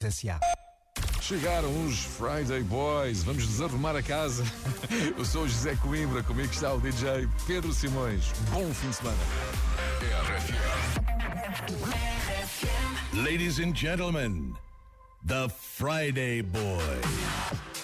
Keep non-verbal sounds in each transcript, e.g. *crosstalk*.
S.A. Chegaram os Friday Boys, vamos desarrumar a casa. *laughs* Eu sou o José Coimbra, comigo está o DJ Pedro Simões. Bom fim de semana. Ladies and gentlemen, the Friday Boys.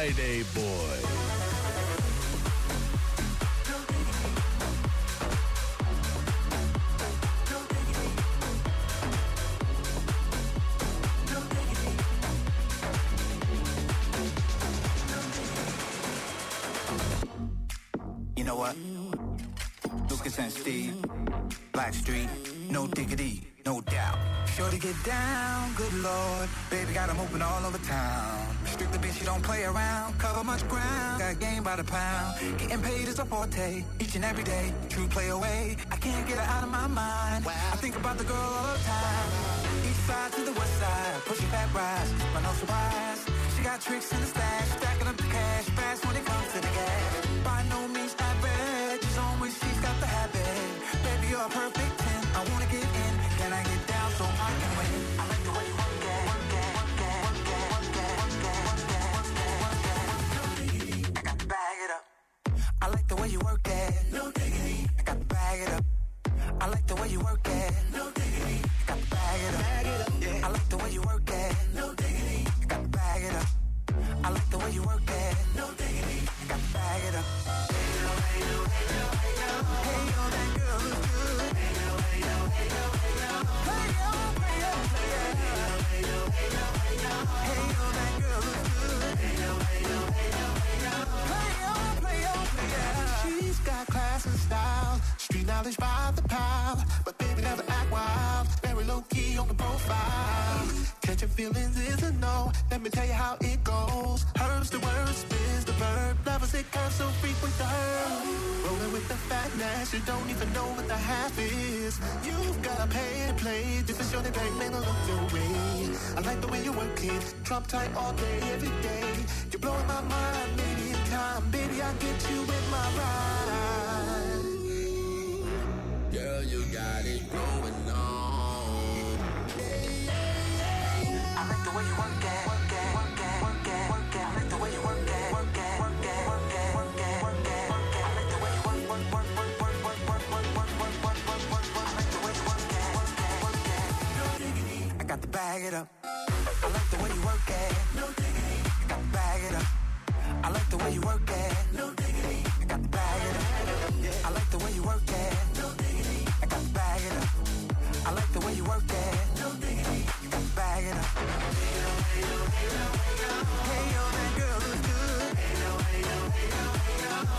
Friday Boy. You know what? Lucas and Steve, Black Street, no diggity, no doubt. Sure to get down, good lord. Baby got got 'em open all over. You don't play around. Cover much ground, got game by the pound. Getting paid is a forte, each and every day. True play away, I can't get her out of my mind. I think about the girl all the time. East side to the west side, pushing back rise, but no surprise. She got tricks in the stash, stacking up the cash, fast when it comes to the gas. By no means average, she's on when she's got the habit. Baby, you're perfect Comes so frequent to her. Rolling with the fatness, you don't even know what the half is. You've gotta pay to play. This is your debate, man, look your way. I like the way you work it, Trump tight all day, every day. You're blowing my mind, maybe in time, baby I get you in my ride. Girl, you got it going on. I like the way you work it, work. No diggity, I got to bag it up. I like the way you work it. No diggity, I got to bag it up. I like the way you work it. No diggity, I got to bag it up. I like the way you work it. No diggity, I got to bag it up. Hey that girl good. Hey hey hey hey.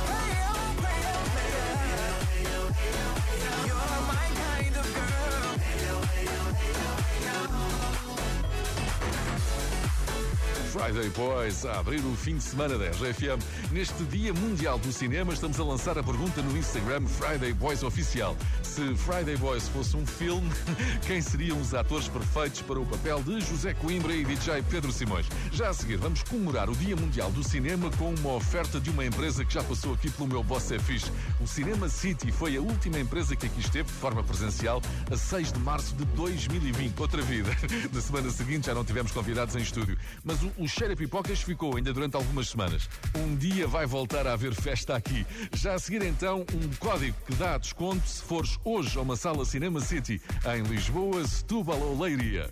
Hey hey yo, hey yo. Hey yo, hey yo, hey yo. You're my kind of girl. Hey hey hey hey. Friday Boys a abrir o fim de semana da RFM. Neste Dia Mundial do Cinema, estamos a lançar a pergunta no Instagram Friday Boys Oficial. Se Friday Boys fosse um filme, *laughs* quem seriam os atores perfeitos para o papel de José Coimbra e DJ Pedro Simões? Já a seguir, vamos comemorar o Dia Mundial do Cinema com uma oferta de uma empresa que já passou aqui pelo meu Boss é Fixe. O Cinema City foi a última empresa que aqui esteve de forma presencial a 6 de março de 2020. Outra vida. *laughs* Na semana seguinte já não tivemos convidados em estúdio, mas o, o cheiro a pipocas ficou ainda durante algumas semanas. Um dia vai voltar a haver festa aqui. Já a seguir, então, um código que dá desconto se fores hoje a uma sala Cinema City, em Lisboa, Setúbal ou Leiria.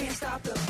Can't stop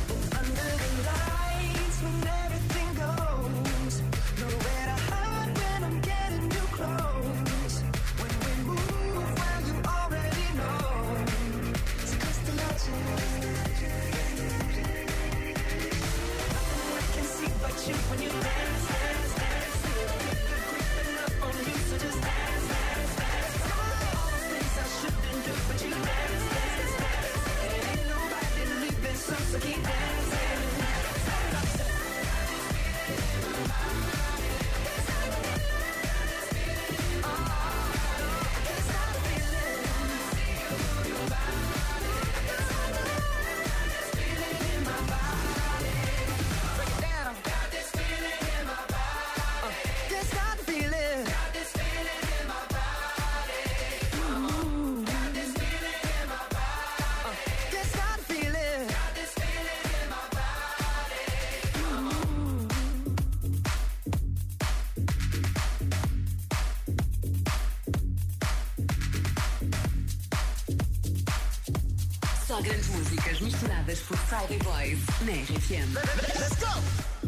Músicas misturadas por Friday Boys na RFM. Let's go.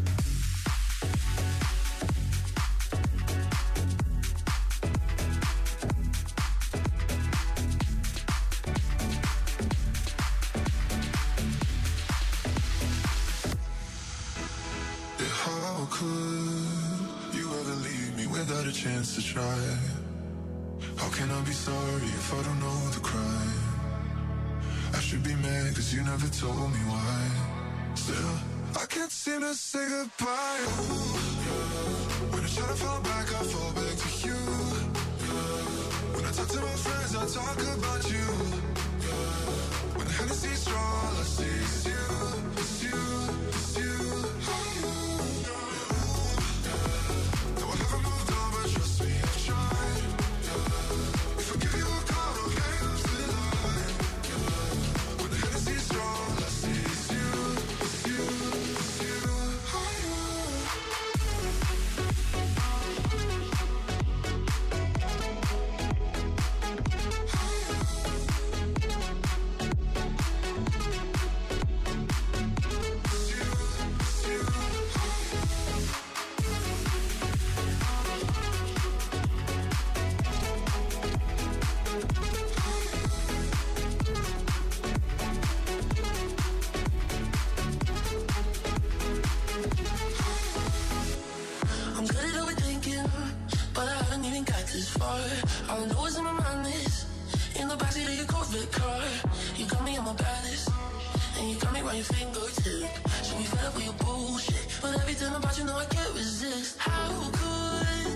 And you got me right your fingertip. Should be fed up with your bullshit, but everything about you know I can't resist. How could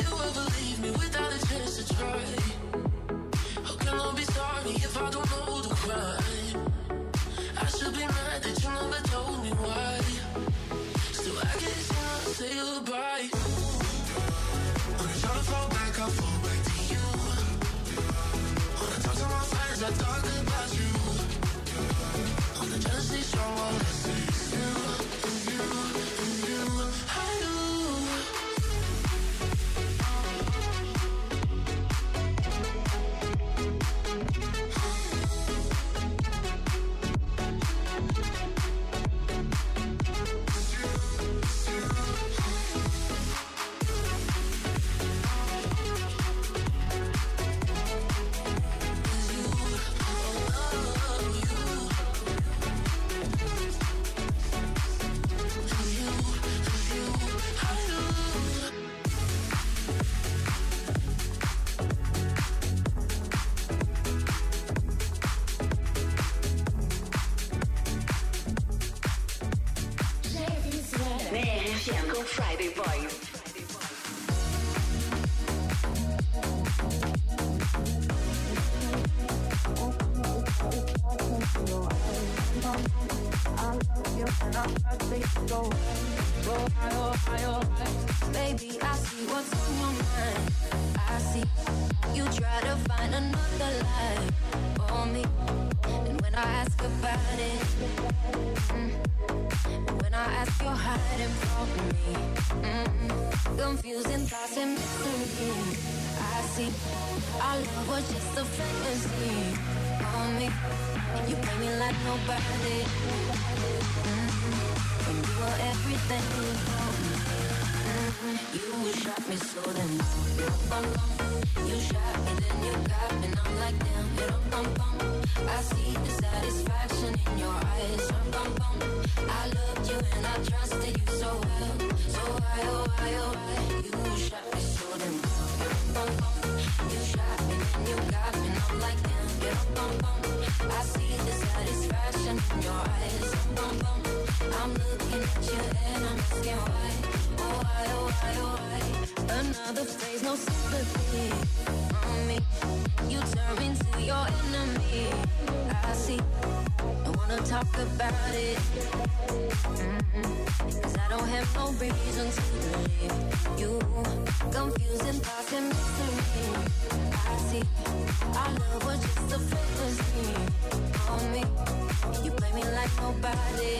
you ever leave me without a chance to try? How can I be sorry if I don't know the crime? I should be mad that you never told me why. Still, I can't seem say goodbye. When I try to fall back, I fall back to you. When I talk to my friends, I talk jealousy wanna see you, high. Baby, I see what's on your mind. I see you try to find another life for me. And when I ask about it, mm, when I ask, you're hiding from me. Mm, confusing thoughts and mystery. I see our love was just a fantasy for me. You play me like nobody. Mm, when you were everything for me. Mm, You shot me so then you. You shot me then you got me. I'm like damn, you. I see the satisfaction in your eyes. I loved you and I trusted you so well. So why oh why oh why you shot me so you turn into your enemy. I see. Wanna talk about it. Mm-mm. Cause I don't have no reason to believe you. Confusing thoughts and mystery. I see. Our love was just a fantasy on me. You play me like nobody.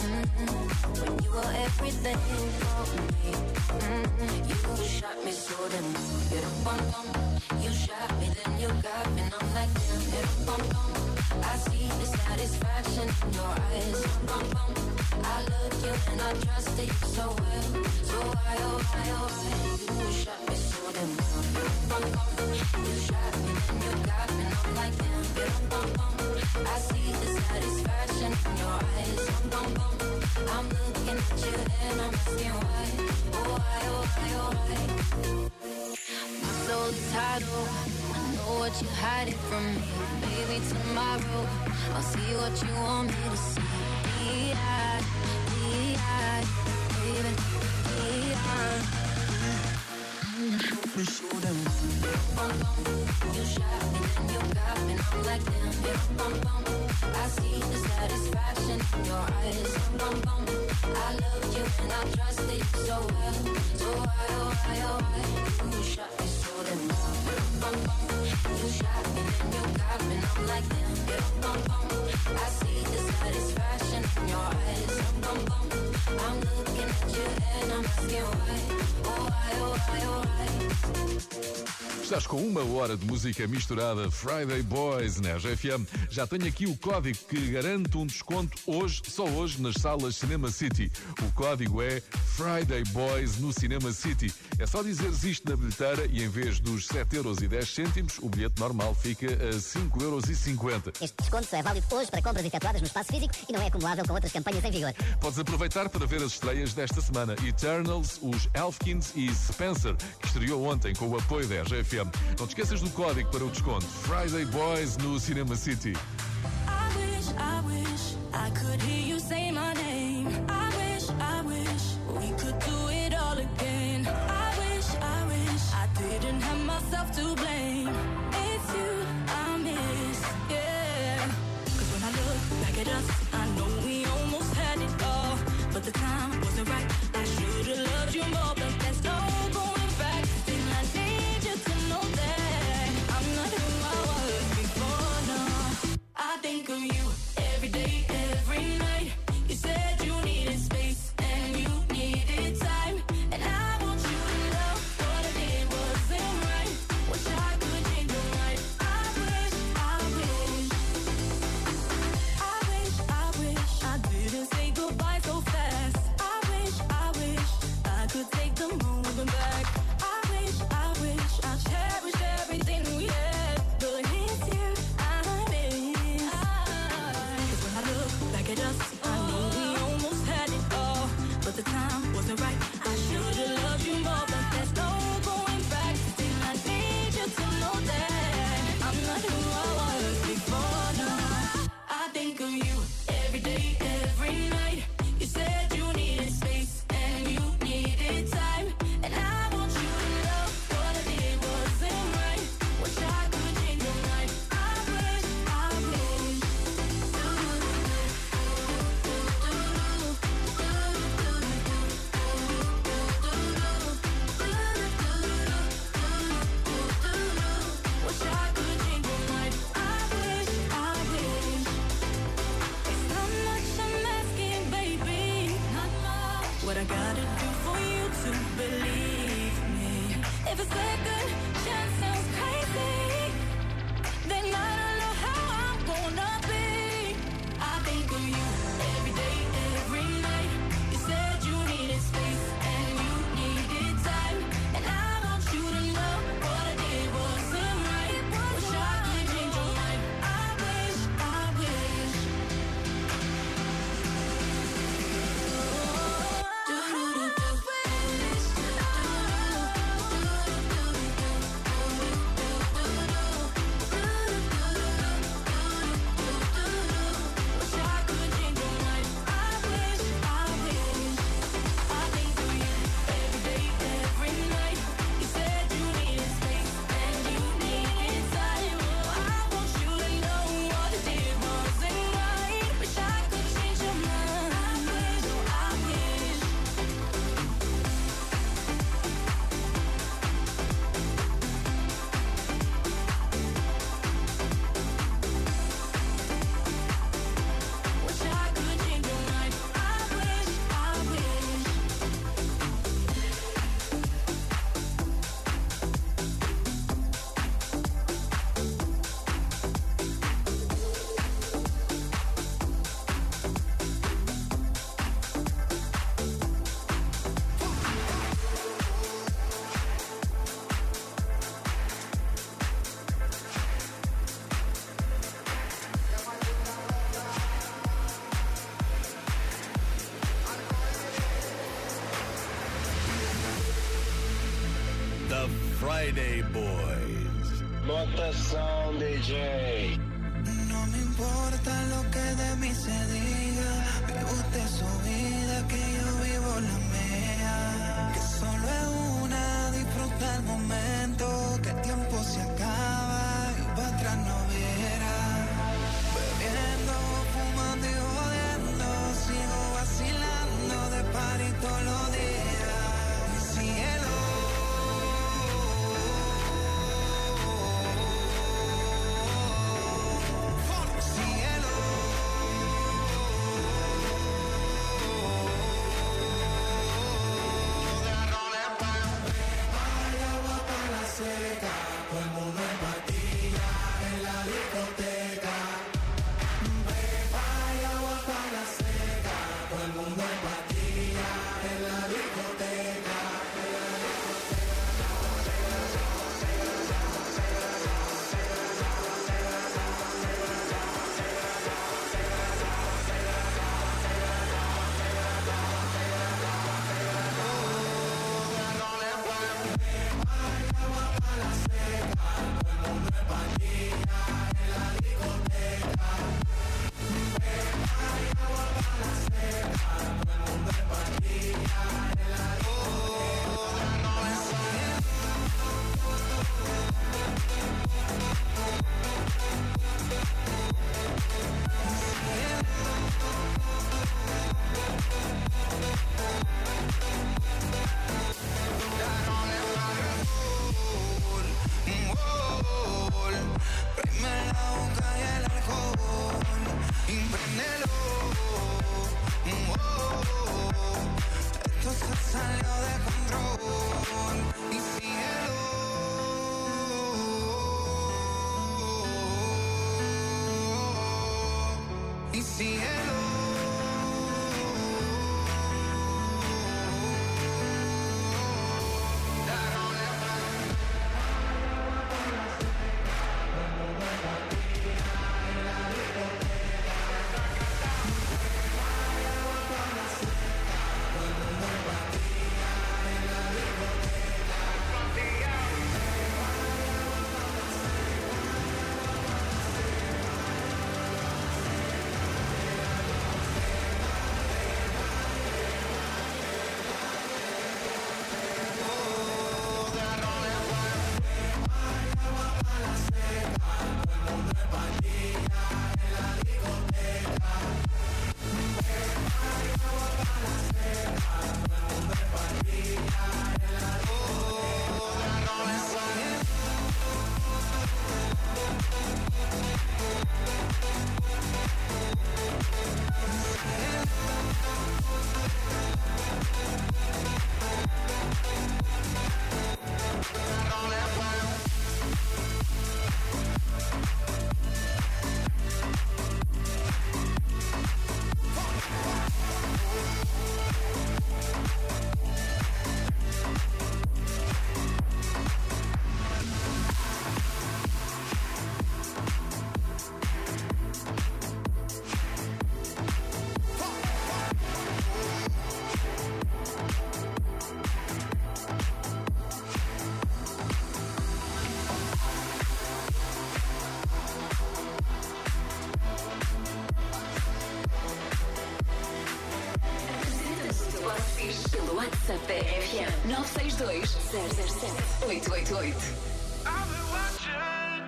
Mm-mm. When you were everything for me. Mm-mm. You shot me so bum bum. You shot me then you got me. And I'm like damn, bum. I see the satisfaction in your eyes. I you and I trusted you so well. So why oh why oh why you shot me so then you shot me then you got me. I'm like damn. I see the satisfaction in your eyes. I'm looking at you and I'm asking why. Oh why oh why oh why. Know what you're hiding from me. Maybe tomorrow I'll see what you want me to see. Be-eyed, be-eyed, baby, be-eyed. You show them. Bum, bum. You shot me, then you got me. I'm like damn, bum bum. I see the satisfaction in your eyes. Bum bum. I loved you and I trusted you so well. So why, oh why, oh why? You shot me so asking why. Oh why, oh why, oh why? Estás com uma hora de música misturada Friday Boys na RFM. Já tenho aqui o código que garante um desconto hoje, só hoje, nas salas Cinema City. O código é Friday Boys no Cinema City. É só dizeres isto na bilheteira e em vez dos 7,10€, o bilhete normal fica a 5,50€. Este desconto só é válido hoje para compras efetuadas no espaço físico e não é acumulável com outras campanhas em vigor. Podes aproveitar para ver as estreias desta semana. Eternals, os Elfkins e Spencer, que estreou ontem com o apoio da Não te esqueças do código para o desconto. Friday Boys no Cinema City. I wish, I wish I could hear you say Friday Boys. DJ. Prime 962 007 888. I've been watching,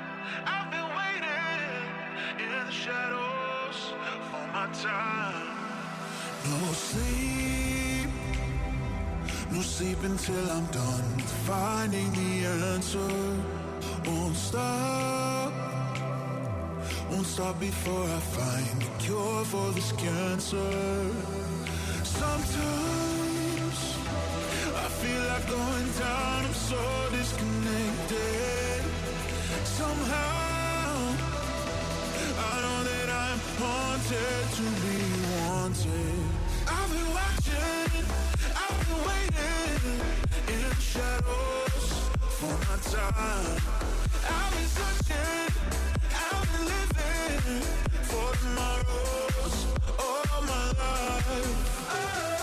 I've been waiting in the shadows for my time. No sleep, until I'm done finding the answer. Won't stop, won't stop before I find the cure for this cancer. Sometimes going down, I'm so disconnected. Somehow I know that I'm haunted to be wanted. I've been watching, I've been waiting in the shadows for my time. I've been searching, I've been living for tomorrows all my life.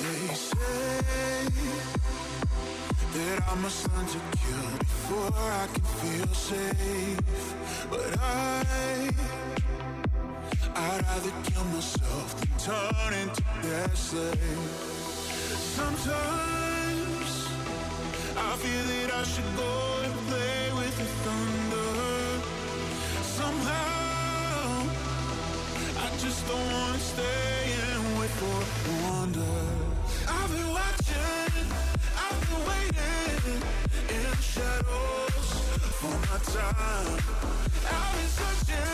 They say that I must learn to kill before I can feel safe. But I, I'd rather kill myself than turn into their slave. Sometimes time. I've been searching,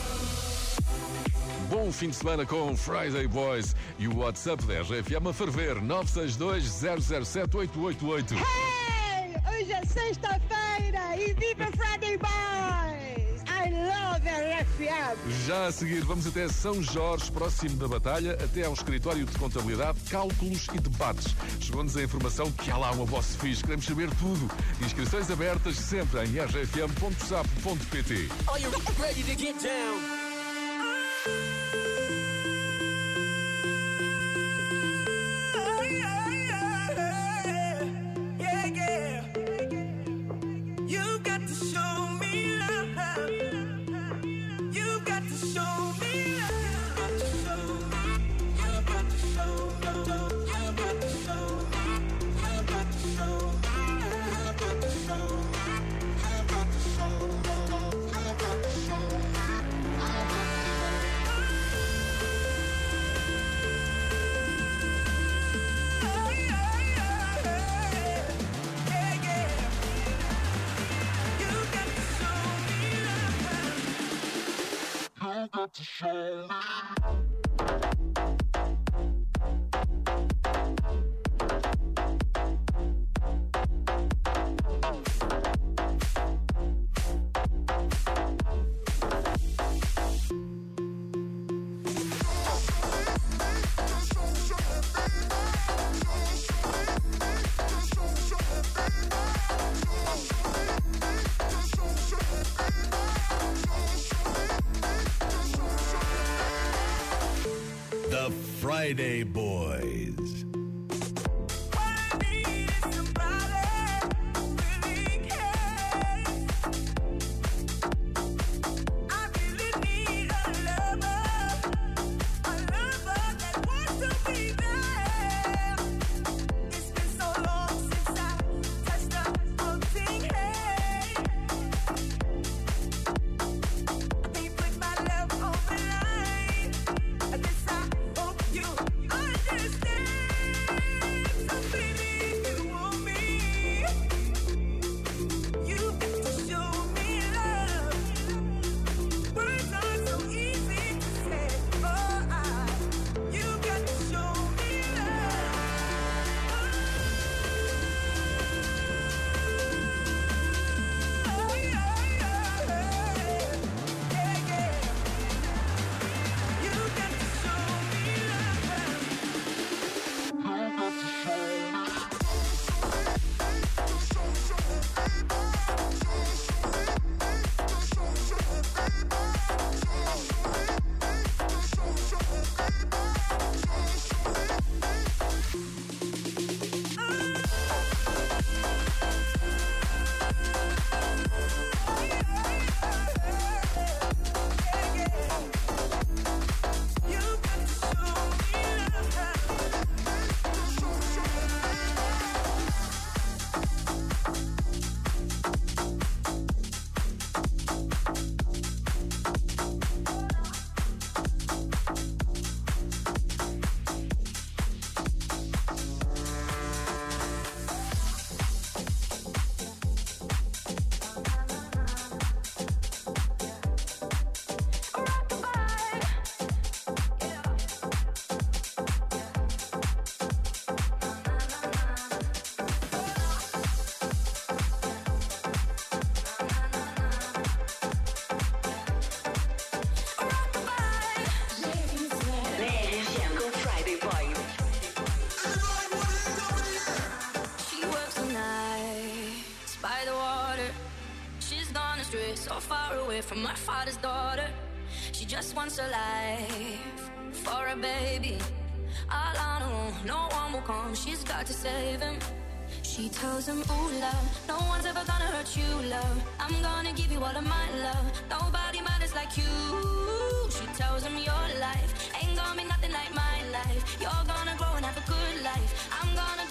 Bom fim de semana com Friday Boys e o WhatsApp da RFM a ferver 962 007 888. Hey! Hoje é sexta-feira e viva Friday Boys! I love RFM! Já a seguir, vamos até São Jorge, próximo da batalha, até ao escritório de contabilidade, cálculos e debates. Chegou-nos a informação que há lá uma voz fixe, queremos saber tudo. Inscrições abertas sempre em rfm.sap.pt. Are you ready to get down? Yeah, to show me. Friday Boys. Away from her father's daughter. She just wants a life for a baby. All her own, no one will come. She's got to save him. She tells him, Ooh, love, no one's ever gonna hurt you, love. I'm gonna give you all of my love. Nobody matters like you. She tells him, Your life ain't gonna be nothing like my life. You're gonna grow and have a good life. I'm gonna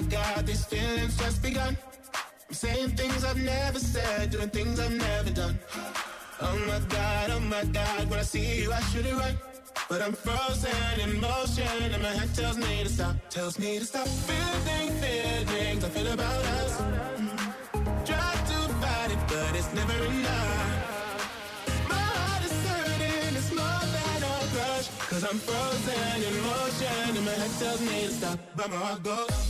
My god, these feelings just begun. I'm saying things I've never said, doing things I've never done. Oh my god, oh my god, when I see you, I should it right. But I'm frozen in motion, and my head tells me to stop, tells me to stop. Feeling feelings I feel about us. Mm. Try to fight it, but it's never enough. My heart is hurting, it's more than a crush. Cause I'm frozen in motion, and my head tells me to stop, but my heart goes.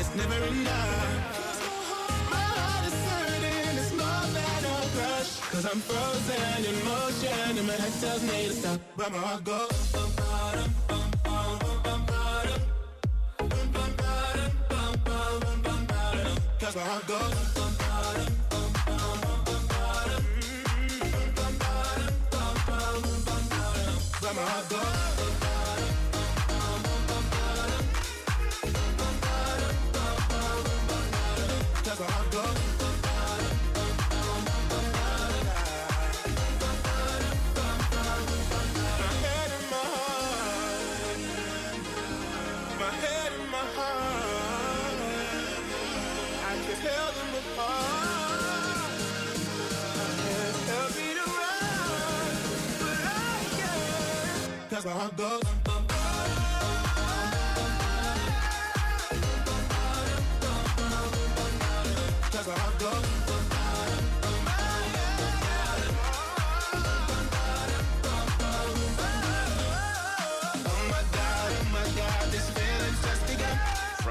It's never enough. My heart is hurting, it's more than a crush. Cause I'm frozen in motion and my head tells me to stop, but my heart goes. Cause my heart goes. But my heart goes.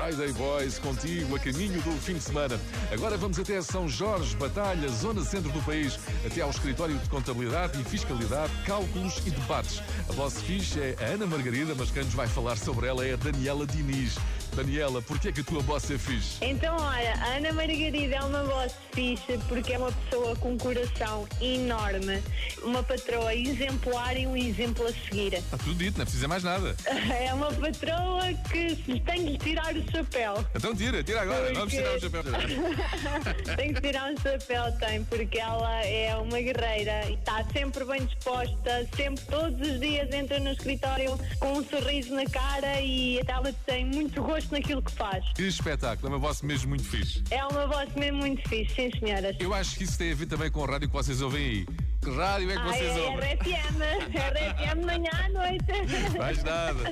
Friday Boys contigo a caminho do fim de semana. Agora vamos até São Jorge, Batalha, zona centro do país, até ao escritório de contabilidade e fiscalidade, cálculos e debates. A vossa ficha é a Ana Margarida, mas quem nos vai falar sobre ela é a Daniela Diniz. Daniela, porquê é que a tua boss é fixe? Então, olha, a Ana Margarida é uma voz fixe porque é uma pessoa com um coração enorme, uma patroa exemplar e um exemplo a seguir. Está tudo dito, não é preciso mais nada. *laughs* É uma patroa que se tem que tirar o chapéu. Então tira, tira agora, vamos tirar o chapéu. *laughs* tem que tirar o chapéu, tem, porque ela é uma guerreira e está sempre bem disposta, sempre, todos os dias entra no escritório com um sorriso na cara e ela tem muito gosto naquilo que faz. Que espetáculo, é uma voz mesmo muito fixe. É uma voz mesmo muito fixe, sim senhoras. Eu acho que isso tem a ver também com o rádio que vocês ouvem aí. Que rádio é que Ah, vocês é ouvem? RFM, RFM manhã à noite. *laughs* Mais nada.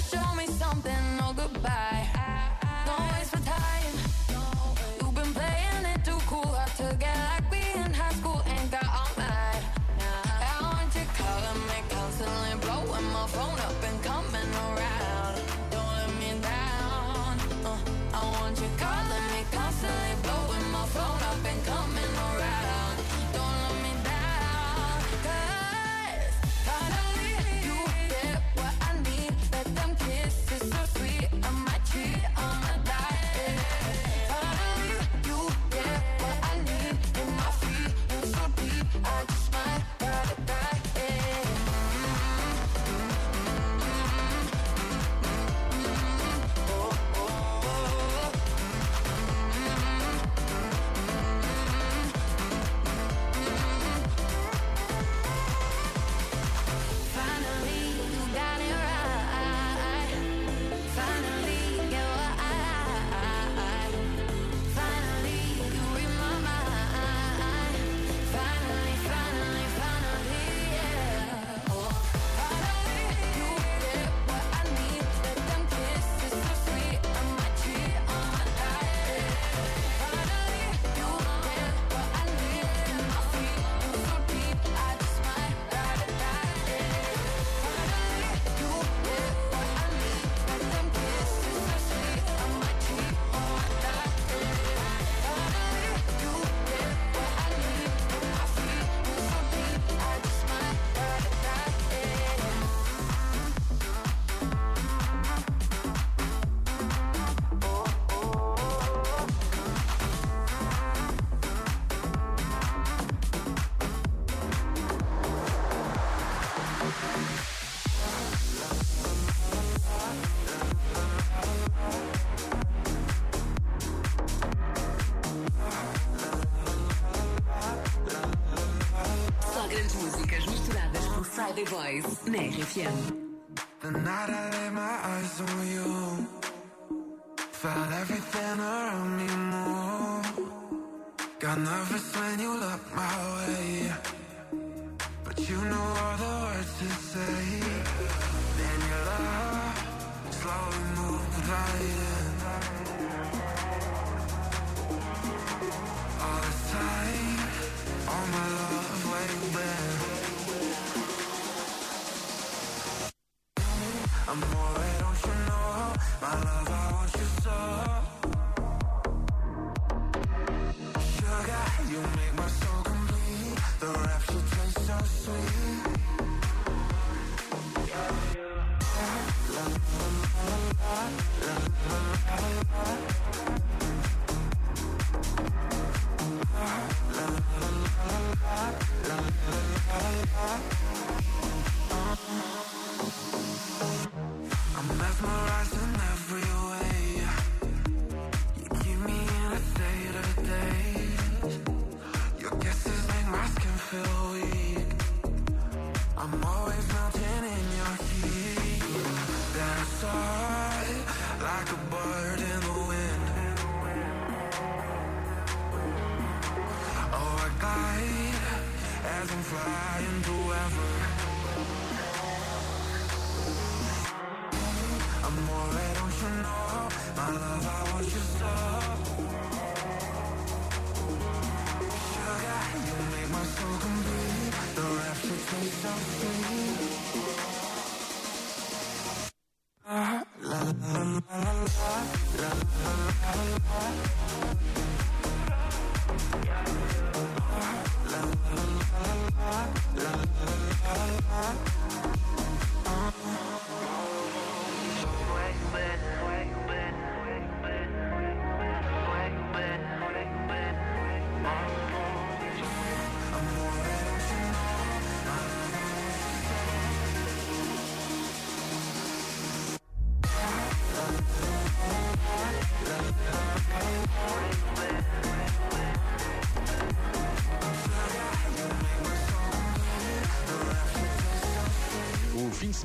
Show Boys RFM. The night I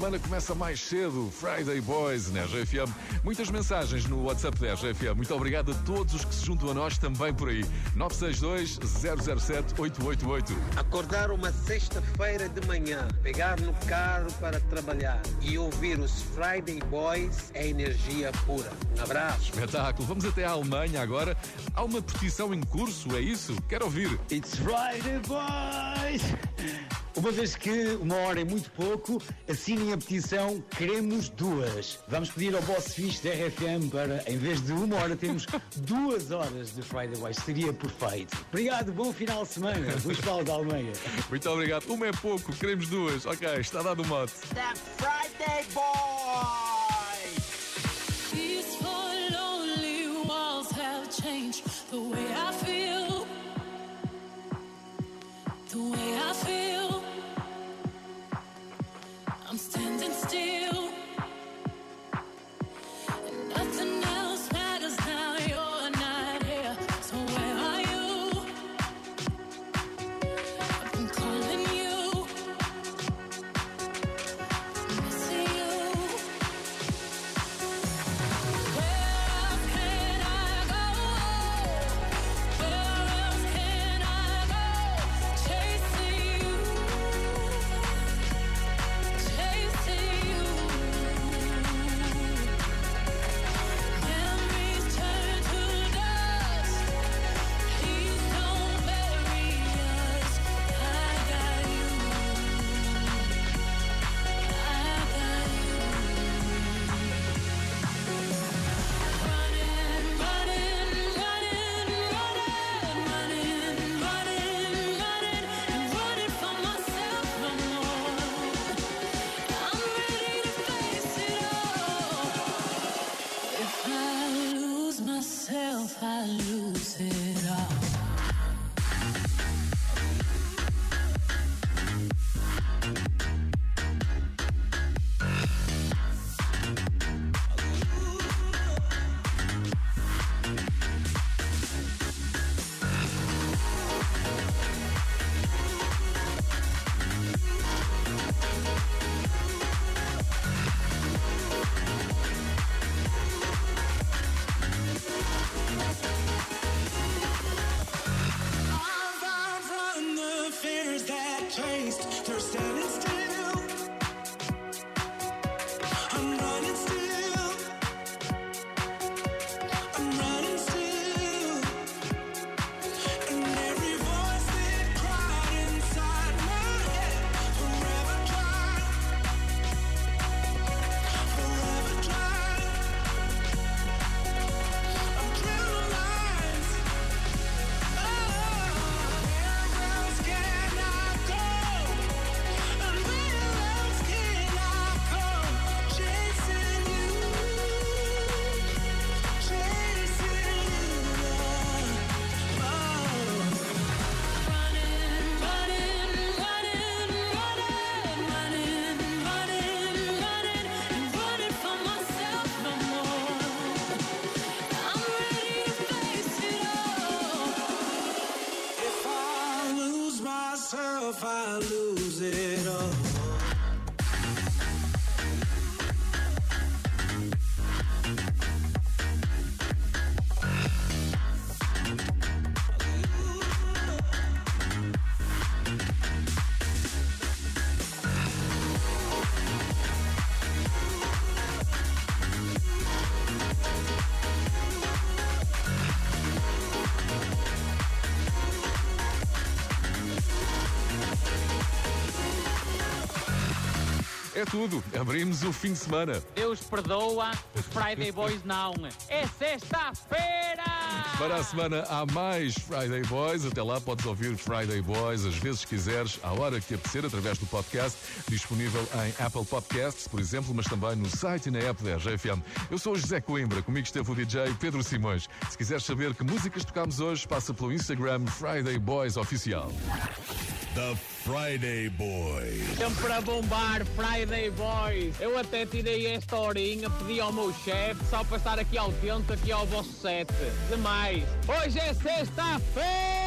semana começa mais cedo, Friday Boys na RFM. Muitas mensagens no WhatsApp da RFM. Muito obrigado a todos os que se juntam a nós também por aí. 962-007-888. Acordar uma sexta-feira de manhã, pegar no carro para trabalhar e ouvir os Friday Boys é energia pura. Um abraço. Espetáculo. Vamos até a Alemanha agora. Há uma petição em curso, é isso? Quero ouvir. It's Friday, boys! Uma vez que uma hora é muito pouco, assinem a petição Queremos Duas. Vamos pedir ao boss fixe da RFM para, em vez de uma hora, termos *laughs* duas horas de Friday Boys. Seria perfeito. Obrigado, bom final de semana. Luís Paulo da Almeida. Muito obrigado. Uma é pouco, queremos duas. Ok, está dado o mote. That Friday boy. These four lonely walls have changed the way I feel. The way I feel. Still. É tudo. Abrimos o fim de semana. Deus perdoa, os Friday Boys não. É sexta-feira! Para a semana há mais Friday Boys. Até lá podes ouvir Friday Boys às vezes quiseres, à hora que apetecer, através do podcast, disponível em Apple Podcasts, por exemplo, mas também no site e na app da RGFM. Eu sou o José Coimbra, comigo esteve o DJ Pedro Simões. Se quiseres saber que músicas tocamos hoje, passa pelo Instagram Friday Boys Oficial. The Friday Boys. Sempre a bombar, Friday Boys. Eu até tirei esta horinha, pedi ao meu chefe só para estar aqui ao atento aqui ao vosso set. Demais. Hoje é sexta-feira!